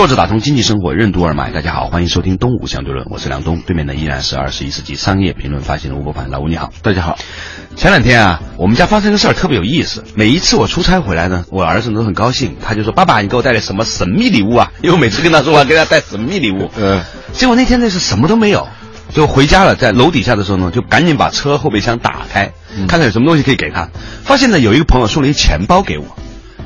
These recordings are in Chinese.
坐着打通经济生活任督二脉，大家好，欢迎收听东吴相对论，我是梁东，对面的依然是二十一世纪商业评论发行的吴伯凡，老吴你好，大家好。前两天啊，我们家发生个事儿特别有意思。每一次我出差回来呢，我儿子都很高兴，他就说：“爸爸，你给我带来什么神秘礼物啊？”因为我每次跟他说话，给他带神秘礼物。嗯。结果那天那是什么都没有，就回家了，在楼底下的时候呢，就赶紧把车后备箱打开，看看有什么东西可以给他。发现呢，有一个朋友送了一钱包给我。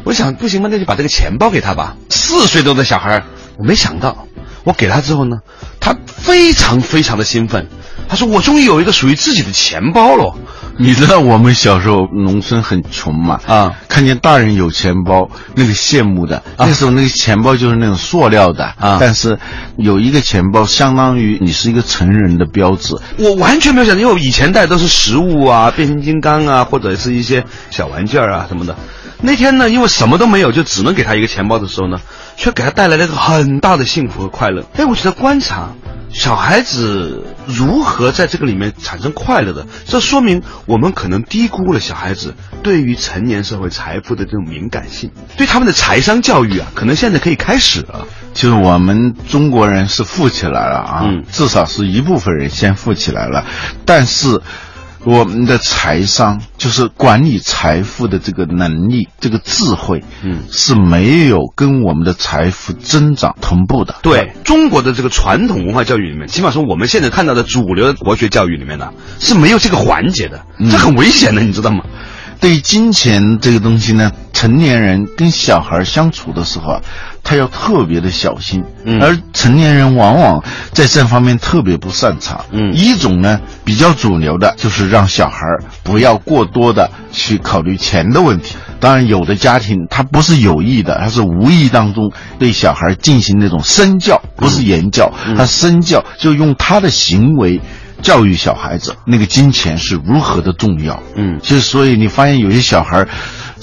我想不行吧，那就把这个钱包给他吧。四岁多的小孩，我没想到，我给他之后呢，他非常非常的兴奋。他说：“我终于有一个属于自己的钱包了。”你知道我们小时候农村很穷嘛？啊，看见大人有钱包，那个羡慕的。那时候那个钱包就是那种塑料的啊，但是有一个钱包，相当于你是一个成人的标志。我完全没有想到，因为我以前带都是食物啊，变形金刚啊，或者是一些小玩具啊什么的。那天呢，因为什么都没有，就只能给他一个钱包的时候呢，却给他带来了一个很大的幸福和快乐。哎，我觉得观察小孩子如何在这个里面产生快乐的，这说明我们可能低估了小孩子对于成年社会财富的这种敏感性，对他们的财商教育啊，可能现在可以开始了。就是我们中国人是富起来了啊，至少是一部分人先富起来了，但是。我们的财商就是管理财富的这个能力，这个智慧，嗯，是没有跟我们的财富增长同步的。对中国的这个传统文化教育里面，起码说我们现在看到的主流的国学教育里面呢，是没有这个环节的，这很危险的，你知道吗？对金钱这个东西呢，成年人跟小孩相处的时候啊。他要特别的小心，嗯而成年人往往在这方面特别不擅长。嗯，一种呢比较主流的，就是让小孩不要过多的去考虑钱的问题。当然，有的家庭他不是有意的，他是无意当中对小孩进行那种身教，不是言教，他身教就用他的行为教育小孩子，那个金钱是如何的重要。嗯，就所以你发现有些小孩。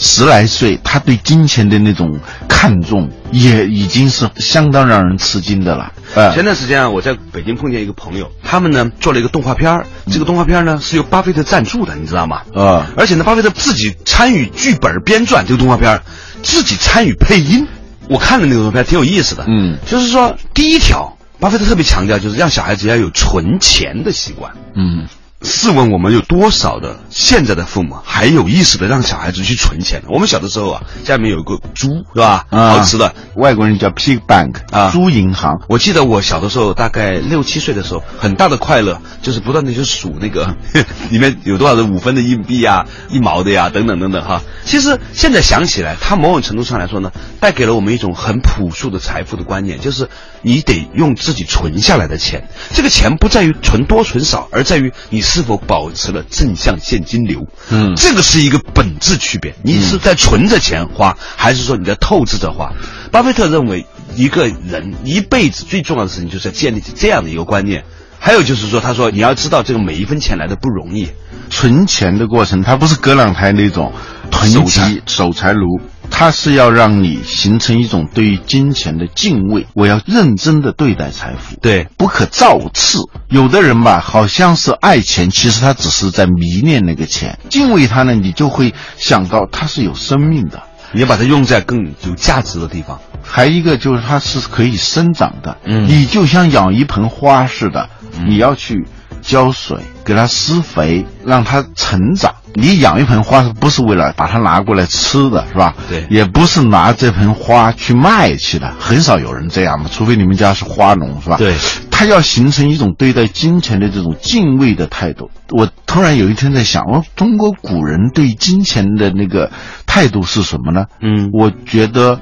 十来岁，他对金钱的那种看重，也已经是相当让人吃惊的了。前段时间啊，我在北京碰见一个朋友，他们呢做了一个动画片儿这个动画片呢是由巴菲特赞助的，你知道吗？啊，而且呢，巴菲特自己参与剧本编撰这个动画片自己参与配音。我看了那个动画片，挺有意思的。嗯，就是说第一条，巴菲特特别强调，就是让小孩子要有存钱的习惯。嗯。试问我们有多少的现在的父母还有意识的让小孩子去存钱？我们小的时候啊，家里面有一个猪，是吧？好吃的，外国人叫 pig bank 啊，猪银行。我记得我小的时候，大概六七岁的时候，很大的快乐就是不断的去数那个 里面有多少的五分的硬币啊、一毛的呀，等等等等哈。其实现在想起来，它某种程度上来说呢，带给了我们一种很朴素的财富的观念，就是你得用自己存下来的钱。这个钱不在于存多存少，而在于你。是否保持了正向现金流？嗯，这个是一个本质区别。你是在存着钱花，还是说你在透支着花？巴菲特认为，一个人一辈子最重要的事情就是要建立起这样的一个观念。还有就是说，他说你要知道，这个每一分钱来的不容易。存钱的过程，它不是隔两台那种囤积守财奴。它是要让你形成一种对于金钱的敬畏，我要认真的对待财富，对，不可造次。有的人吧，好像是爱钱，其实他只是在迷恋那个钱。敬畏它呢，你就会想到它是有生命的，你要把它用在更有价值的地方。还一个就是它是可以生长的，嗯，你就像养一盆花似的，你要去。浇水，给它施肥，让它成长。你养一盆花，是不是为了把它拿过来吃的，是吧？对，也不是拿这盆花去卖去的，很少有人这样嘛，除非你们家是花农，是吧？对，他要形成一种对待金钱的这种敬畏的态度。我突然有一天在想，我中国古人对金钱的那个态度是什么呢？嗯，我觉得。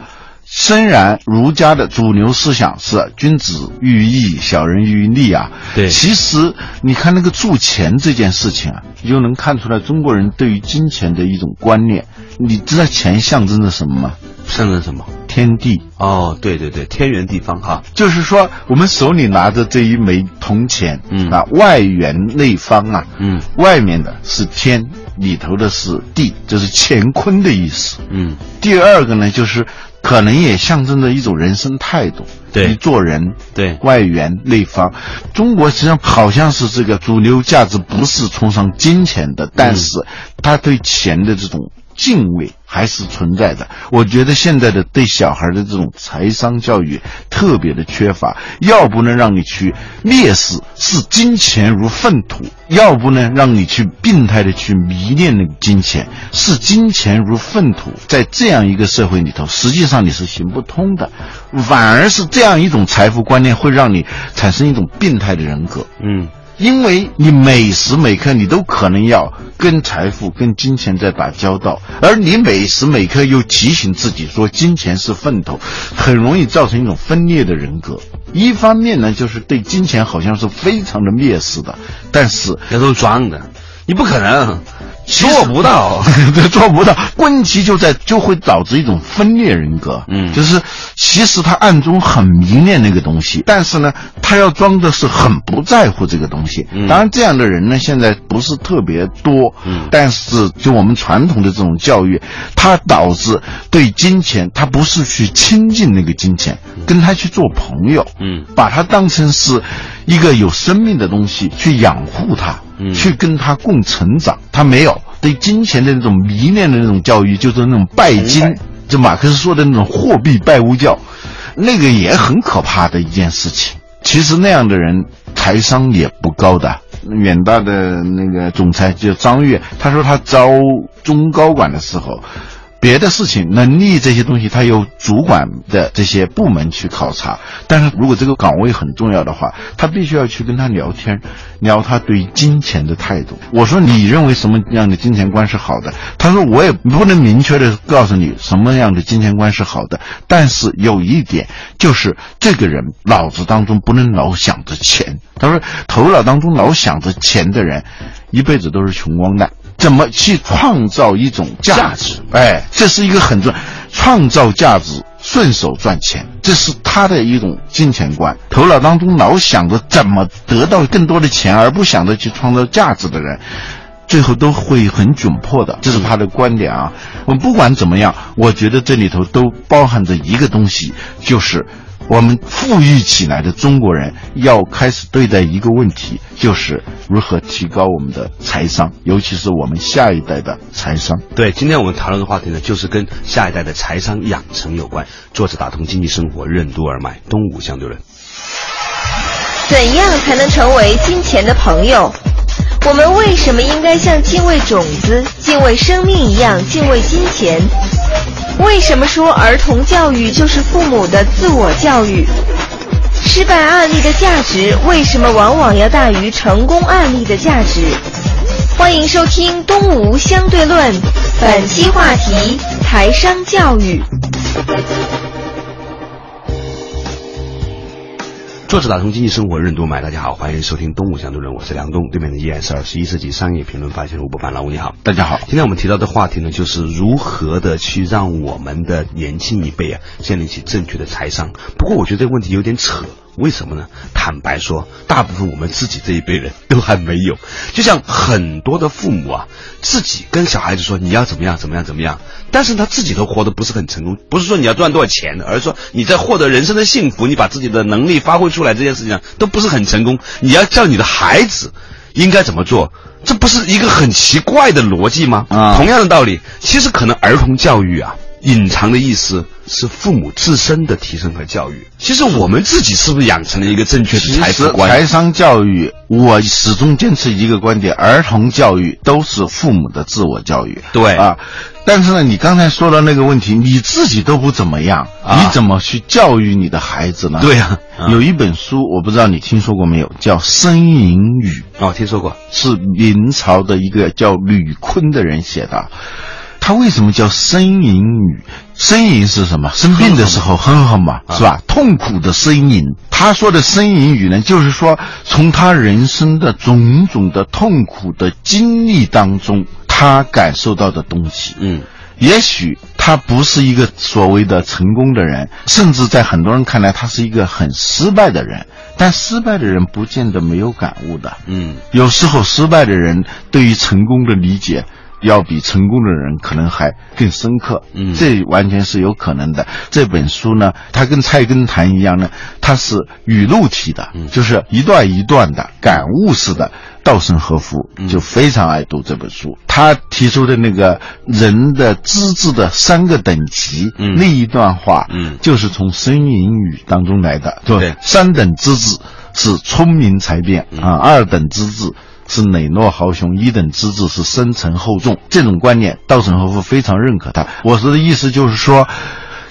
虽然儒家的主流思想是君子喻义，小人喻利啊，对，其实你看那个铸钱这件事情啊，你就能看出来中国人对于金钱的一种观念。你知道钱象征着什么吗？象征什么？天地。哦，对对对，天圆地方哈，就是说我们手里拿着这一枚铜钱，嗯啊，外圆内方啊，嗯，外面的是天，里头的是地，这是乾坤的意思。嗯，第二个呢，就是可能也象征着一种人生态度。对，你做人，对外圆内方。中国实际上好像是这个主流价值不是崇尚金钱的，但是他对钱的这种。敬畏还是存在的。我觉得现在的对小孩的这种财商教育特别的缺乏，要不能让你去蔑视视金钱如粪土，要不呢让你去病态的去迷恋那个金钱，视金钱如粪土。在这样一个社会里头，实际上你是行不通的，反而是这样一种财富观念会让你产生一种病态的人格。嗯。因为你每时每刻你都可能要跟财富、跟金钱在打交道，而你每时每刻又提醒自己说金钱是粪土，很容易造成一种分裂的人格。一方面呢，就是对金钱好像是非常的蔑视的，但是那都是装的，你不可能。做不到，做不到。问题就在就会导致一种分裂人格。嗯，就是其实他暗中很迷恋那个东西，但是呢，他要装的是很不在乎这个东西。当然，这样的人呢，现在不是特别多。嗯，但是就我们传统的这种教育，他导致对金钱，他不是去亲近那个金钱，跟他去做朋友。嗯，把他当成是一个有生命的东西去养护它。去跟它共成长，他没有对金钱的那种迷恋的那种教育，就是那种拜金，就马克思说的那种货币拜物教，那个也很可怕的一件事情。其实那样的人财商也不高的。远大的那个总裁叫张悦，他说他招中高管的时候。别的事情、能力这些东西，他有主管的这些部门去考察。但是如果这个岗位很重要的话，他必须要去跟他聊天，聊他对金钱的态度。我说你认为什么样的金钱观是好的？他说我也不能明确的告诉你什么样的金钱观是好的。但是有一点就是，这个人脑子当中不能老想着钱。他说头脑当中老想着钱的人，一辈子都是穷光蛋。怎么去创造一种价值？哎，这是一个很重要，创造价值，顺手赚钱，这是他的一种金钱观。头脑当中老想着怎么得到更多的钱，而不想着去创造价值的人，最后都会很窘迫的。这是他的观点啊。我们不管怎么样，我觉得这里头都包含着一个东西，就是。我们富裕起来的中国人要开始对待一个问题，就是如何提高我们的财商，尤其是我们下一代的财商。对，今天我们谈论的话题呢，就是跟下一代的财商养成有关。作者打通经济生活任督二脉，东吴相对论。怎样才能成为金钱的朋友？我们为什么应该像敬畏种子、敬畏生命一样敬畏金钱？为什么说儿童教育就是父母的自我教育？失败案例的价值为什么往往要大于成功案例的价值？欢迎收听《东吴相对论》，本期话题：台商教育。作者打通经济生活任督脉，大家好，欢迎收听《东吴相对论》，我是梁东，对面的依然是二十一世纪商业评论发现人吴伯凡，老吴你好，大家好。今天我们提到的话题呢，就是如何的去让我们的年轻一辈啊建立起正确的财商。不过我觉得这个问题有点扯。为什么呢？坦白说，大部分我们自己这一辈人都还没有。就像很多的父母啊，自己跟小孩子说你要怎么样怎么样怎么样，但是他自己都活得不是很成功。不是说你要赚多少钱，而是说你在获得人生的幸福，你把自己的能力发挥出来这件事情上都不是很成功。你要叫你的孩子应该怎么做，这不是一个很奇怪的逻辑吗？啊，同样的道理，其实可能儿童教育啊。隐藏的意思是父母自身的提升和教育。其实我们自己是不是养成了一个正确的财富观？财商教育，我始终坚持一个观点：儿童教育都是父母的自我教育。对啊，但是呢，你刚才说的那个问题，你自己都不怎么样，你怎么去教育你的孩子呢？对呀，有一本书，我不知道你听说过没有，叫《呻吟语》。哦，听说过，是明朝的一个叫吕坤的人写的。他为什么叫呻吟语？呻吟是什么？生病的时候哼哼嘛，是吧？痛苦的呻吟。他说的呻吟语呢，就是说从他人生的种种的痛苦的经历当中，他感受到的东西。嗯，也许他不是一个所谓的成功的人，甚至在很多人看来他是一个很失败的人。但失败的人不见得没有感悟的。嗯，有时候失败的人对于成功的理解。要比成功的人可能还更深刻，嗯，这完全是有可能的。这本书呢，它跟菜根谭一样呢，它是语录体的，就是一段一段的感悟式的。稻盛和夫就非常爱读这本书，他提出的那个人的资质的三个等级，那一段话，嗯，就是从申隐语当中来的，对，三等资质是聪明才辩啊，二等资质。是磊落豪雄，一等资质是深沉厚重。这种观念，稻盛和夫非常认可他。我说的意思就是说，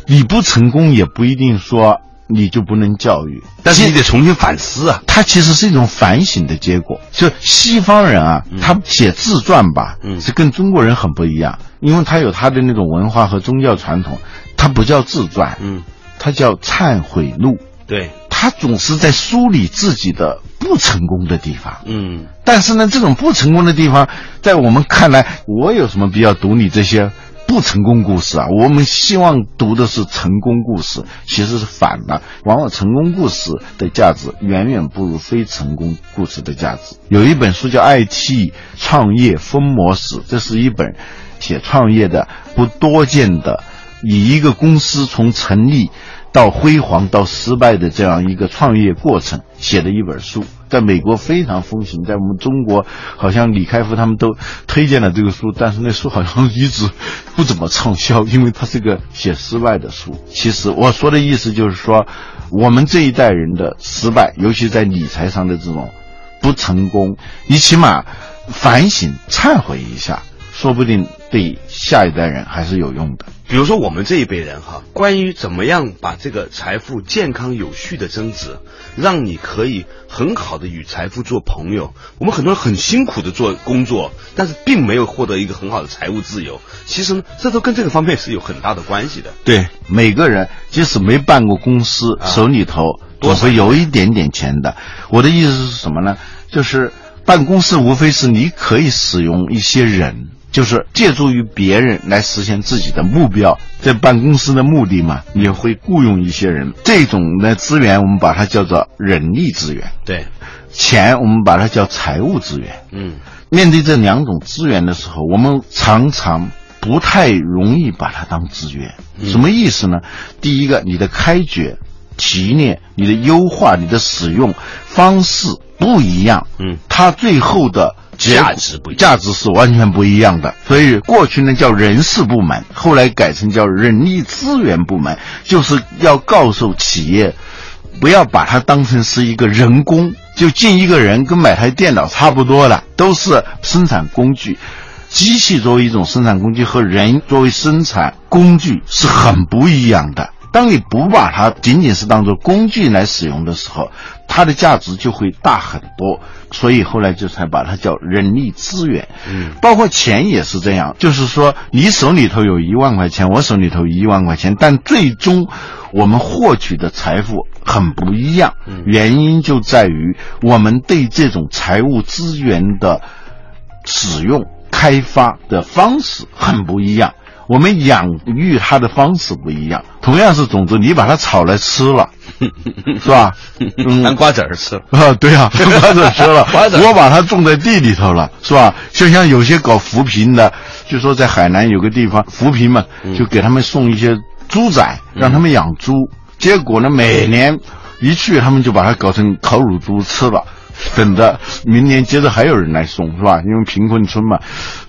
你不成功也不一定说你就不能教育，但是你得重新反思啊。它其实是一种反省的结果。就西方人啊，他写自传吧，是跟中国人很不一样，因为他有他的那种文化和宗教传统，他不叫自传，嗯，他叫忏悔录。对。他总是在梳理自己的不成功的地方，嗯，但是呢，这种不成功的地方，在我们看来，我有什么必要读你这些不成功故事啊？我们希望读的是成功故事，其实是反的。往往成功故事的价值远远不如非成功故事的价值。有一本书叫《IT 创业疯魔史》，这是一本写创业的不多见的，以一个公司从成立。到辉煌到失败的这样一个创业过程写的一本书，在美国非常风行，在我们中国好像李开复他们都推荐了这个书，但是那书好像一直不怎么畅销，因为它是个写失败的书。其实我说的意思就是说，我们这一代人的失败，尤其在理财上的这种不成功，你起码反省、忏悔一下。说不定对下一代人还是有用的。比如说我们这一辈人哈，关于怎么样把这个财富健康有序的增值，让你可以很好的与财富做朋友。我们很多人很辛苦的做工作，但是并没有获得一个很好的财务自由。其实呢，这都跟这个方面是有很大的关系的。对，每个人即使没办过公司，手里头总会有一点点钱的。我的意思是什么呢？就是办公室无非是你可以使用一些人。就是借助于别人来实现自己的目标，在办公司的目的嘛，也会雇佣一些人，这种的资源我们把它叫做人力资源。对，钱我们把它叫财务资源。嗯，面对这两种资源的时候，我们常常不太容易把它当资源。什么意思呢？第一个，你的开掘、提炼、你的优化、你的使用方式不一样。嗯，它最后的。价值不价值是完全不一样的，所以过去呢叫人事部门，后来改成叫人力资源部门，就是要告诉企业，不要把它当成是一个人工，就进一个人跟买台电脑差不多的，都是生产工具，机器作为一种生产工具和人作为生产工具是很不一样的。当你不把它仅仅是当做工具来使用的时候，它的价值就会大很多。所以后来就才把它叫人力资源。嗯，包括钱也是这样，就是说你手里头有一万块钱，我手里头一万块钱，但最终我们获取的财富很不一样。原因就在于我们对这种财务资源的使用、开发的方式很不一样。我们养育它的方式不一样，同样是种子，你把它炒来吃了，是吧？当瓜子儿吃啊？对啊，当瓜子吃了。我把它种在地里头了，是吧？就像有些搞扶贫的，就说在海南有个地方扶贫嘛，就给他们送一些猪仔，让他们养猪。结果呢，每年一去，他们就把它搞成烤乳猪吃了。等着明年接着还有人来送是吧？因为贫困村嘛，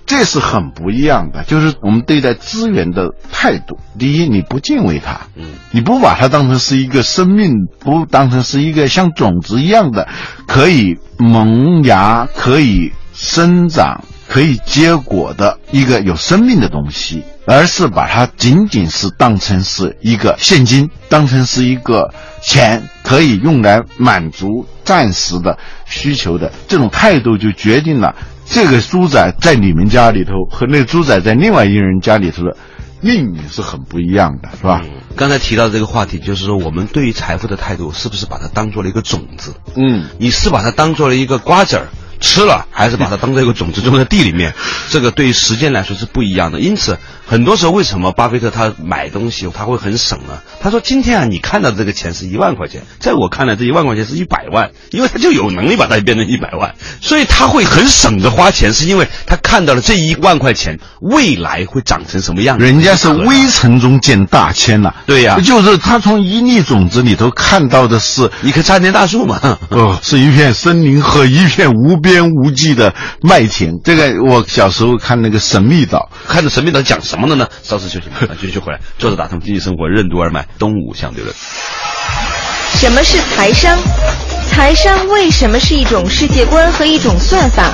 这是很不一样的。就是我们对待资源的态度。第一，你不敬畏它，嗯，你不把它当成是一个生命，不当成是一个像种子一样的可以萌芽、可以生长、可以结果的一个有生命的东西，而是把它仅仅是当成是一个现金，当成是一个钱，可以用来满足。暂时的需求的这种态度，就决定了这个猪仔在你们家里头和那个猪仔在另外一个人家里头的命运是很不一样的，是吧？刚才提到这个话题，就是说我们对于财富的态度，是不是把它当做了一个种子？嗯，你是把它当做了一个瓜子儿，吃了，还是把它当做一个种子种在地里面，这个对于时间来说是不一样的。因此，很多时候为什么巴菲特他买东西他会很省呢？他说：“今天啊，你看到这个钱是一万块钱，在我看来，这一万块钱是一百万，因为他就有能力把它变成一百万，所以他会很省着花钱，是因为他看到了这一万块钱未来会长成什么样子。人家是微尘中见大千呐，对呀，就是他从一粒种子里头看到的是一棵参天大树嘛，哦，是一片森林和一片无边无际的麦田。这个我小时候看那个《神秘岛》，看着《神秘岛》讲什么的呢？稍事休息，马 上继续回来。坐着打通经济生活，任督二脉，东吴相对论。什么是财商？财商为什么是一种世界观和一种算法？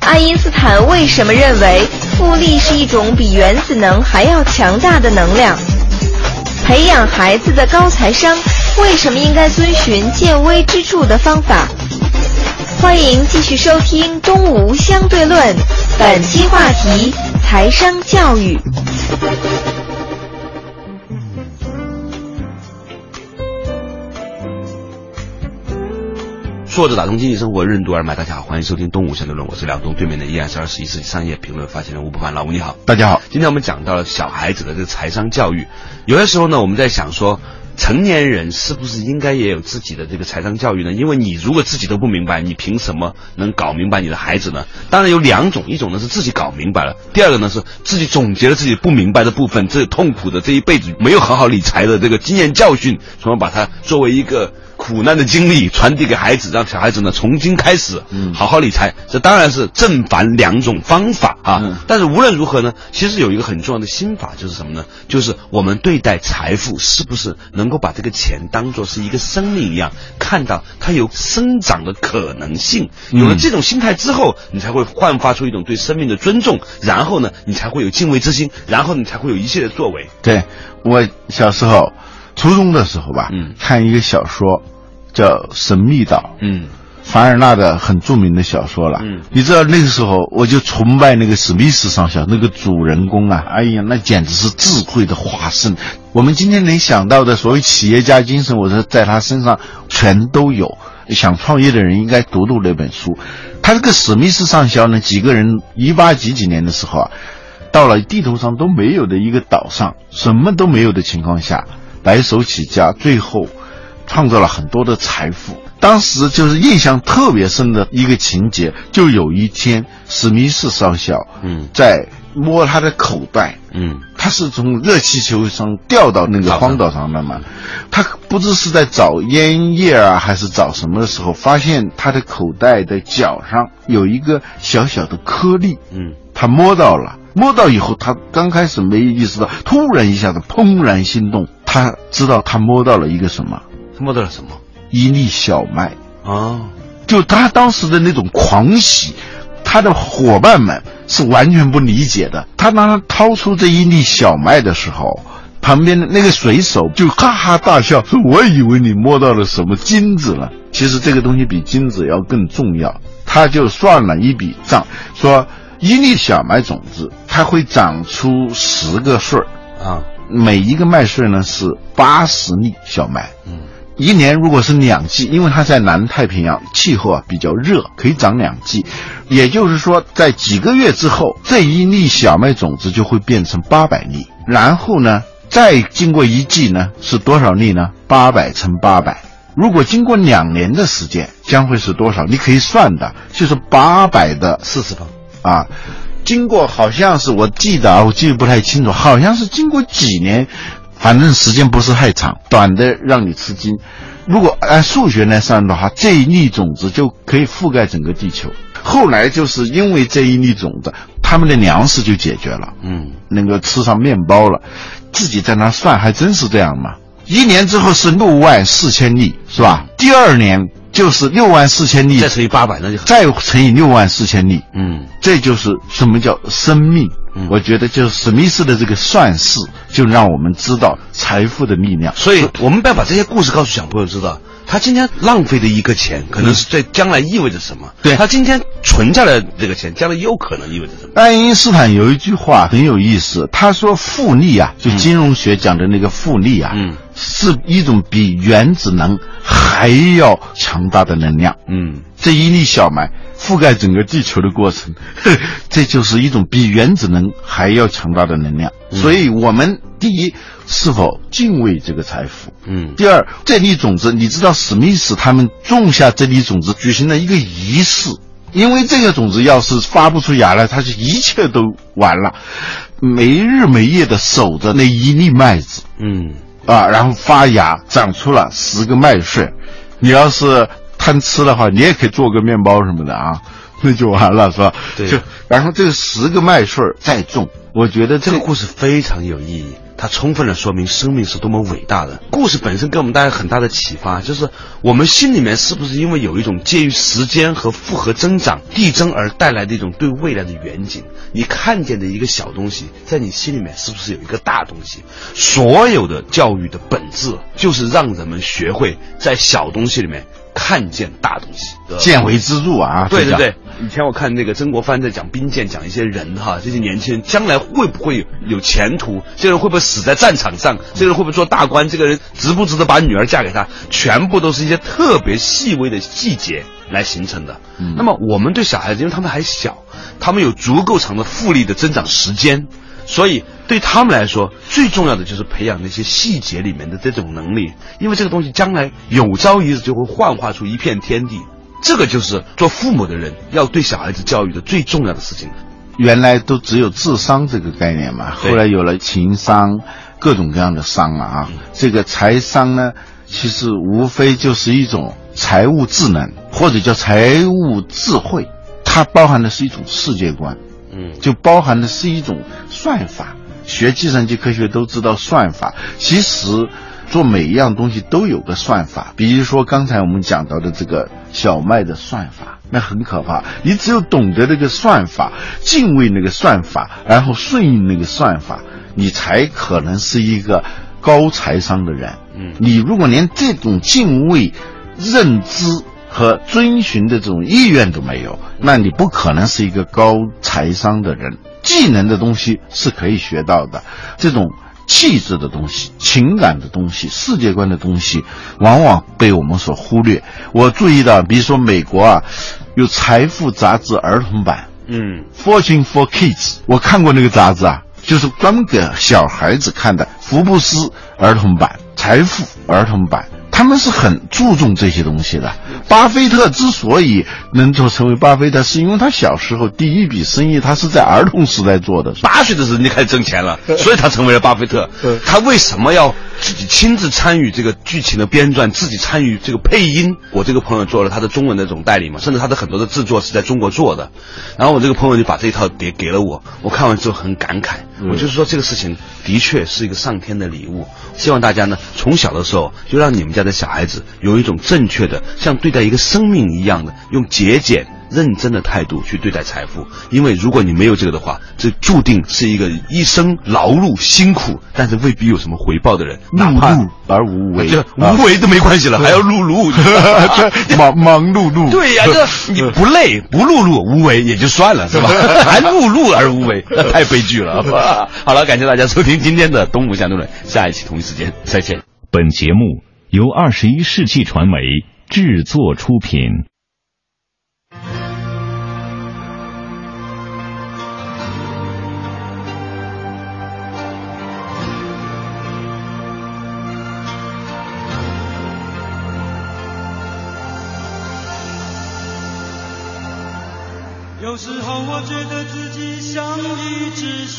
爱因斯坦为什么认为复利是一种比原子能还要强大的能量？培养孩子的高财商，为什么应该遵循见微知著的方法？欢迎继续收听《东吴相对论》，本期话题：财商教育。坐着打通经济生活，任督二脉。大家好，欢迎收听《东吴相对论》，我是梁东，对面的依然是二十一世纪商业评论发行人吴不凡。老吴你好，大家好。今天我们讲到了小孩子的这个财商教育，有些时候呢，我们在想说，成年人是不是应该也有自己的这个财商教育呢？因为你如果自己都不明白，你凭什么能搞明白你的孩子呢？当然有两种，一种呢是自己搞明白了，第二个呢是自己总结了自己不明白的部分，这痛苦的这一辈子没有好好理财的这个经验教训，从而把它作为一个。苦难的经历传递给孩子，让小孩子呢从今开始好好理财。这当然是正反两种方法啊。但是无论如何呢，其实有一个很重要的心法，就是什么呢？就是我们对待财富是不是能够把这个钱当做是一个生命一样，看到它有生长的可能性。有了这种心态之后，你才会焕发出一种对生命的尊重，然后呢，你才会有敬畏之心，然后你才会有一切的作为。对我小时候。初中的时候吧，嗯，看一个小说，叫《神秘岛》，嗯，凡尔纳的很著名的小说了，嗯，你知道那个时候我就崇拜那个史密斯上校那个主人公啊，哎呀，那简直是智慧的化身。我们今天能想到的所谓企业家精神，我说在他身上全都有。想创业的人应该读读那本书。他这个史密斯上校呢，几个人一八几几年的时候啊，到了地图上都没有的一个岛上，什么都没有的情况下。白手起家，最后创造了很多的财富。当时就是印象特别深的一个情节，就有一天史密斯少校嗯在摸他的口袋嗯，他是从热气球上掉到那个荒岛上的嘛，他不知是在找烟叶啊还是找什么的时候，发现他的口袋的角上有一个小小的颗粒嗯，他摸到了。摸到以后，他刚开始没意识到，突然一下子怦然心动。他知道他摸到了一个什么？他摸到了什么？一粒小麦啊！就他当时的那种狂喜，他的伙伴们是完全不理解的。他当他掏出这一粒小麦的时候，旁边的那个水手就哈哈大笑，说：“我以为你摸到了什么金子了。其实这个东西比金子要更重要。”他就算了一笔账，说。一粒小麦种子，它会长出十个穗儿啊，每一个麦穗呢是八十粒小麦。嗯，一年如果是两季，因为它在南太平洋，气候啊比较热，可以长两季。也就是说，在几个月之后，这一粒小麦种子就会变成八百粒。然后呢，再经过一季呢，是多少粒呢？八百乘八百。如果经过两年的时间，将会是多少？你可以算的，就是八百的四次方。啊，经过好像是我记得啊，我记得不太清楚，好像是经过几年，反正时间不是太长，短的让你吃惊。如果按数学来算的话，这一粒种子就可以覆盖整个地球。后来就是因为这一粒种子，他们的粮食就解决了，嗯，能够吃上面包了。自己在那算，还真是这样嘛。一年之后是六万四千粒，是吧？第二年。就是六万四千粒，再乘以八百，那就再乘以六万四千粒，嗯，这就是什么叫生命？嗯我觉得就是史密斯的这个算式，就让我们知道财富的力量。所以，我们要把这些故事告诉小朋友知道。他今天浪费的一个钱，可能是在将来意味着什么？对他今天存下来这个钱，将来有可能意味着什么？爱因斯坦有一句话很有意思，他说复利啊，就金融学讲的那个复利啊，是一种比原子能还要强大的能量。嗯，这一粒小麦覆盖整个地球的过程，这就是一种比原子能还要强大的能量。所以，我们第一是否敬畏这个财富？嗯。第二，这粒种子，你知道史密斯他们种下这粒种子，举行了一个仪式，因为这个种子要是发不出芽来，它就一切都完了。没日没夜的守着那一粒麦子，嗯，啊，然后发芽，长出了十个麦穗。你要是贪吃的话，你也可以做个面包什么的啊，那就完了，是吧？对。就然后这个十个麦穗再种，我觉得这个故事非常有意义。它充分的说明生命是多么伟大的。故事本身给我们带来很大的启发，就是我们心里面是不是因为有一种介于时间和复合增长递增而带来的一种对未来的远景？你看见的一个小东西，在你心里面是不是有一个大东西？所有的教育的本质就是让人们学会在小东西里面。看见大东西，见微知著啊！对对对，以前我看那个曾国藩在讲兵谏，讲一些人哈，这些年轻人将来会不会有前途？这个人会不会死在战场上？这个人会不会做大官？这个人值不值得把女儿嫁给他？全部都是一些特别细微的细节来形成的。那么我们对小孩子，因为他们还小，他们有足够长的复利的增长时间。所以对他们来说，最重要的就是培养那些细节里面的这种能力，因为这个东西将来有朝一日就会幻化出一片天地。这个就是做父母的人要对小孩子教育的最重要的事情。原来都只有智商这个概念嘛，后来有了情商，各种各样的商了啊。这个财商呢，其实无非就是一种财务智能，或者叫财务智慧，它包含的是一种世界观。嗯，就包含的是一种算法。学计算机科学都知道算法。其实做每一样东西都有个算法。比如说刚才我们讲到的这个小麦的算法，那很可怕。你只有懂得那个算法，敬畏那个算法，然后顺应那个算法，你才可能是一个高财商的人。嗯，你如果连这种敬畏、认知。和遵循的这种意愿都没有，那你不可能是一个高财商的人。技能的东西是可以学到的，这种气质的东西、情感的东西、世界观的东西，往往被我们所忽略。我注意到，比如说美国啊，有《财富》杂志儿童版，嗯，《Fortune for Kids》，我看过那个杂志啊，就是专门给小孩子看的，《福布斯》儿童版，《财富》儿童版。他们是很注重这些东西的。巴菲特之所以能做成为巴菲特，是因为他小时候第一笔生意他是在儿童时代做的，八岁的时候就开始挣钱了，所以他成为了巴菲特。他为什么要自己亲自参与这个剧情的编撰，自己参与这个配音？我这个朋友做了他的中文的这种代理嘛，甚至他的很多的制作是在中国做的。然后我这个朋友就把这一套碟给了我，我看完之后很感慨。我就是说这个事情的确是一个上天的礼物。希望大家呢从小的时候就让你们家的小孩子有一种正确的，像对待一个生命一样的用节俭认真的态度去对待财富。因为如果你没有这个的话，这注定是一个一生劳碌辛苦，但是未必有什么回报的人。碌碌而无为，这无为都没关系了，还要碌碌，忙忙碌碌。对呀，这 你不累不碌碌无为也就算了，是吧？还碌碌而无为，那太悲剧了。好了，感谢大家收听今天的《东吴相对论》，下一期同一时间再见。本节目由二十一世纪传媒制作出品。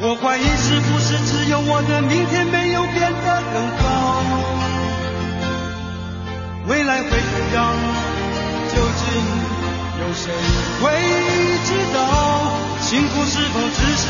我怀疑是不是只有我的明天没有变得更好？未来会怎样？究竟有谁会知道？幸福是否只是？